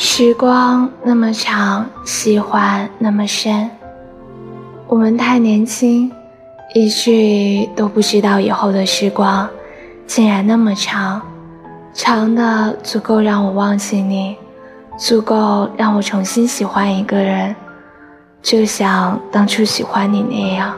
时光那么长喜欢那么深。我们太年轻以至于都不知道以后的时光竟然那么长。长的足够让我忘记你足够让我重新喜欢一个人就像当初喜欢你那样。